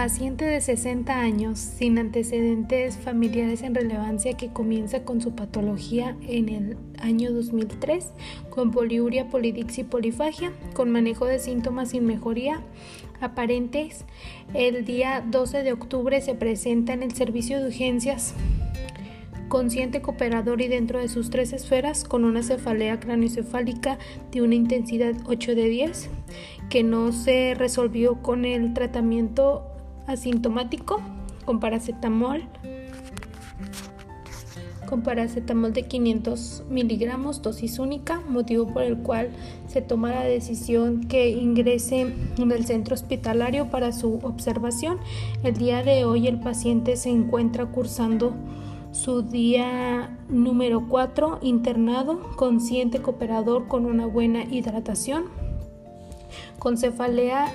Paciente de 60 años sin antecedentes familiares en relevancia que comienza con su patología en el año 2003 con poliuria, polidix y polifagia, con manejo de síntomas sin mejoría aparentes. El día 12 de octubre se presenta en el servicio de urgencias consciente cooperador y dentro de sus tres esferas con una cefalea craneoencefálica de una intensidad 8 de 10 que no se resolvió con el tratamiento asintomático con paracetamol con paracetamol de 500 miligramos, dosis única, motivo por el cual se toma la decisión que ingrese en el centro hospitalario para su observación. El día de hoy el paciente se encuentra cursando su día número 4 internado, consciente, cooperador con una buena hidratación, con cefalea